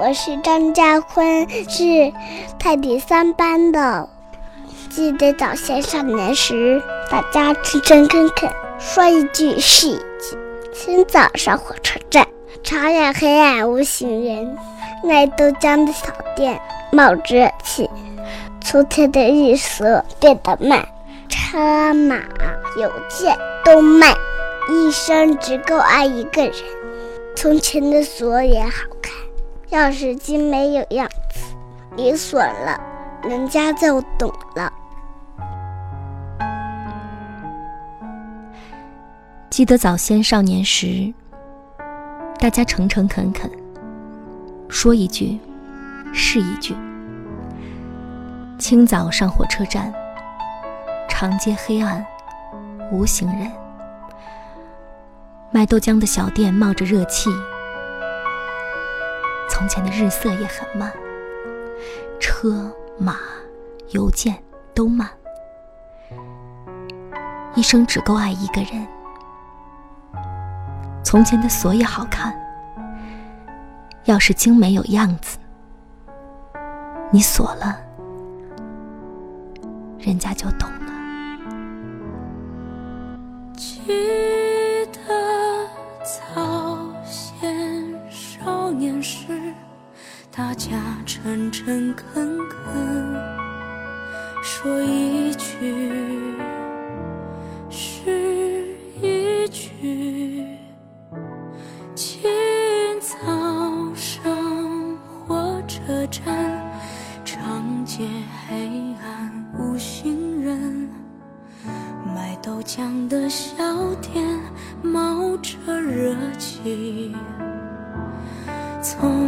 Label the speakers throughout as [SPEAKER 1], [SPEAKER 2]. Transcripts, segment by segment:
[SPEAKER 1] 我是张家坤，是泰迪三班的。记得早先少年时，大家诚诚恳恳，说一句是一句。清早上火车站，长眼黑暗无行人，卖豆浆的小店冒着热气。从前的日色变得慢，车马邮件都慢，一生只够爱一个人。从前的锁也好看，钥匙精美有样子，你锁了，人家就懂了。
[SPEAKER 2] 记得早先少年时，大家诚诚恳恳，说一句是一句。清早上火车站，长街黑暗，无行人。卖豆浆的小店冒着热气。从前的日色也很慢，车马邮件都慢，一生只够爱一个人。从前的锁也好看，钥匙精美有样子。你锁了，人家就懂了。
[SPEAKER 3] 大家诚诚恳恳，说一句是一句。清早上火车站，长街黑暗无行人，卖豆浆的小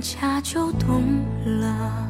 [SPEAKER 3] 人家就懂了。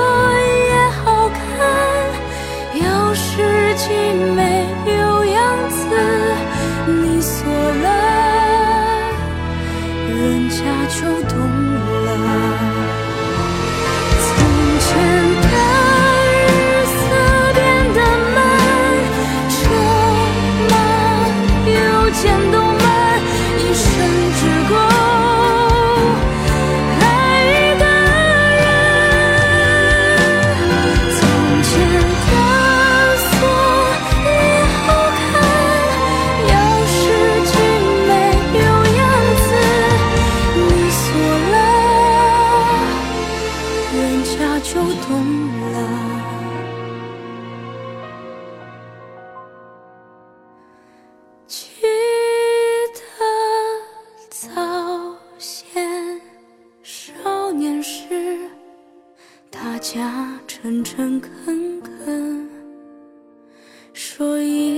[SPEAKER 3] 感动大家诚诚恳恳，说一。